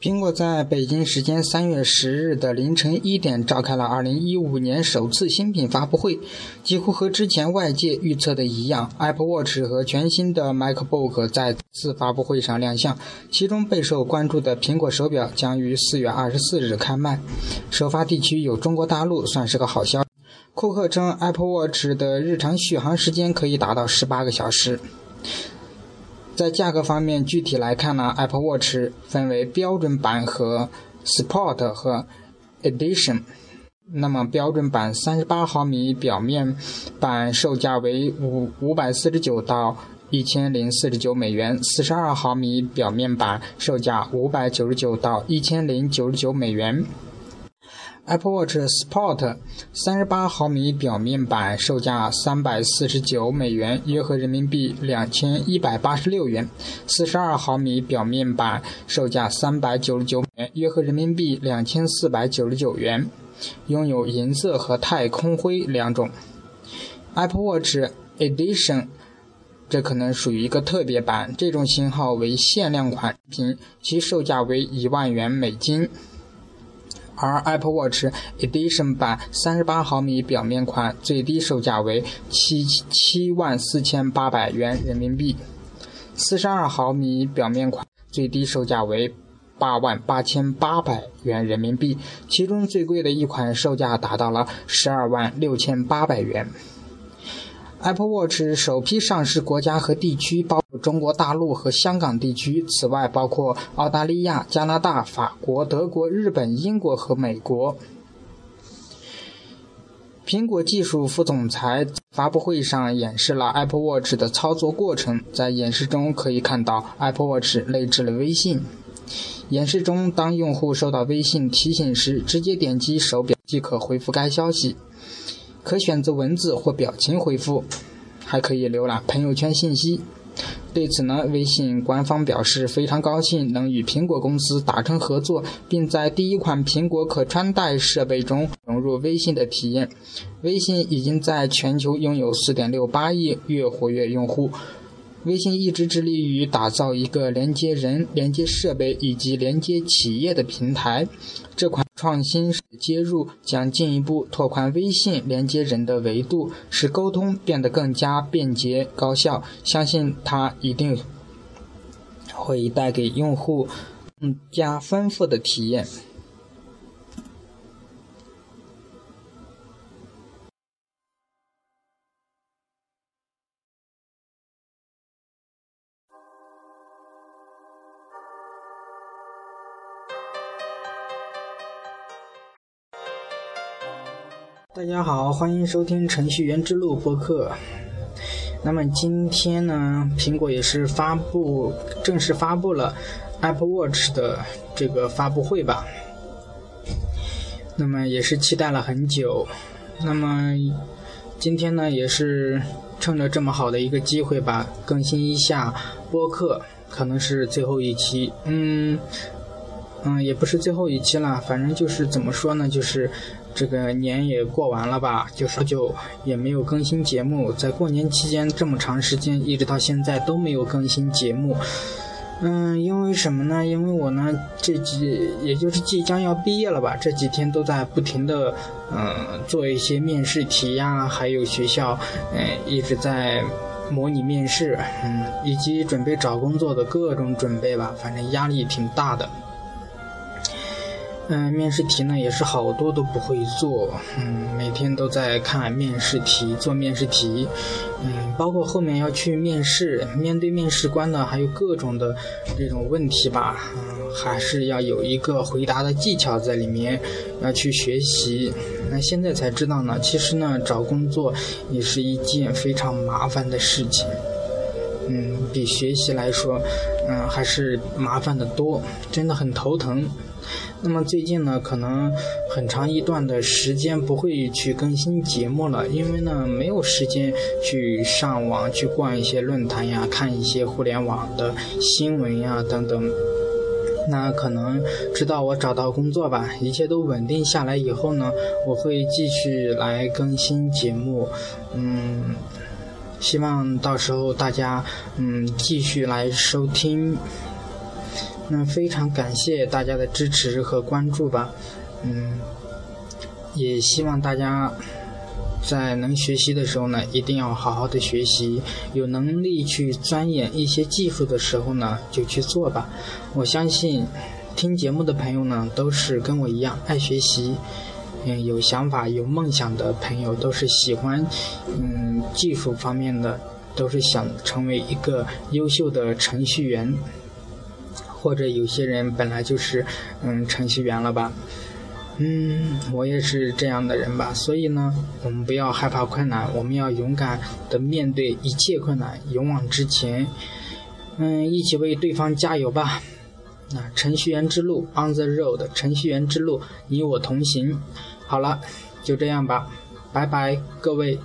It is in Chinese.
苹果在北京时间三月十日的凌晨一点召开了二零一五年首次新品发布会，几乎和之前外界预测的一样，Apple Watch 和全新的 MacBook 在次发布会上亮相。其中备受关注的苹果手表将于四月二十四日开卖，首发地区有中国大陆，算是个好消息。库克称，Apple Watch 的日常续航时间可以达到十八个小时。在价格方面，具体来看呢，Apple Watch 分为标准版和 Sport 和 Edition。那么标准版三十八毫米表面版售价为五五百四十九到一千零四十九美元，四十二毫米表面版售价五百九十九到一千零九十九美元。Apple Watch Sport 三十八毫米表面版售价三百四十九美元，约合人民币两千一百八十六元；四十二毫米表面版售价三百九十九元，约合人民币两千四百九十九元。拥有银色和太空灰两种。Apple Watch Edition 这可能属于一个特别版，这种型号为限量款品，其售价为一万元美金。而 Apple Watch Edition 版三十八毫米表面款最低售价为七七万四千八百元人民币，四十二毫米表面款最低售价为八万八千八百元人民币，其中最贵的一款售价达到了十二万六千八百元。Apple Watch 首批上市国家和地区包中国大陆和香港地区，此外包括澳大利亚、加拿大、法国、德国、日本、英国和美国。苹果技术副总裁发布会上演示了 Apple Watch 的操作过程，在演示中可以看到 Apple Watch 内置了微信。演示中，当用户收到微信提醒时，直接点击手表即可回复该消息。可选择文字或表情回复，还可以浏览朋友圈信息。对此呢，微信官方表示非常高兴能与苹果公司达成合作，并在第一款苹果可穿戴设备中融入微信的体验。微信已经在全球拥有4.68亿月活跃用户。微信一直致力于打造一个连接人、连接设备以及连接企业的平台。这款创新接入将进一步拓宽微信连接人的维度，使沟通变得更加便捷高效。相信它一定会带给用户更加丰富的体验。大家好，欢迎收听程序员之路播客。那么今天呢，苹果也是发布正式发布了 Apple Watch 的这个发布会吧。那么也是期待了很久。那么今天呢，也是趁着这么好的一个机会吧，更新一下播客，可能是最后一期。嗯嗯，也不是最后一期了，反正就是怎么说呢，就是。这个年也过完了吧，就是就也没有更新节目，在过年期间这么长时间，一直到现在都没有更新节目。嗯，因为什么呢？因为我呢这几也就是即将要毕业了吧，这几天都在不停的嗯做一些面试题呀，还有学校嗯一直在模拟面试，嗯以及准备找工作的各种准备吧，反正压力挺大的。嗯，面试题呢也是好多都不会做，嗯，每天都在看面试题，做面试题，嗯，包括后面要去面试，面对面试官呢，还有各种的这种问题吧，嗯，还是要有一个回答的技巧在里面，要去学习。那现在才知道呢，其实呢，找工作也是一件非常麻烦的事情，嗯，比学习来说，嗯，还是麻烦的多，真的很头疼。那么最近呢，可能很长一段的时间不会去更新节目了，因为呢没有时间去上网去逛一些论坛呀，看一些互联网的新闻呀等等。那可能直到我找到工作吧，一切都稳定下来以后呢，我会继续来更新节目。嗯，希望到时候大家嗯继续来收听。那非常感谢大家的支持和关注吧，嗯，也希望大家在能学习的时候呢，一定要好好的学习，有能力去钻研一些技术的时候呢，就去做吧。我相信听节目的朋友呢，都是跟我一样爱学习。嗯，有想法、有梦想的朋友都是喜欢，嗯，技术方面的，都是想成为一个优秀的程序员，或者有些人本来就是，嗯，程序员了吧，嗯，我也是这样的人吧。所以呢，我们不要害怕困难，我们要勇敢的面对一切困难，勇往直前，嗯，一起为对方加油吧。那程序员之路，On the road，程序员之路，你我同行。好了，就这样吧，拜拜，各位。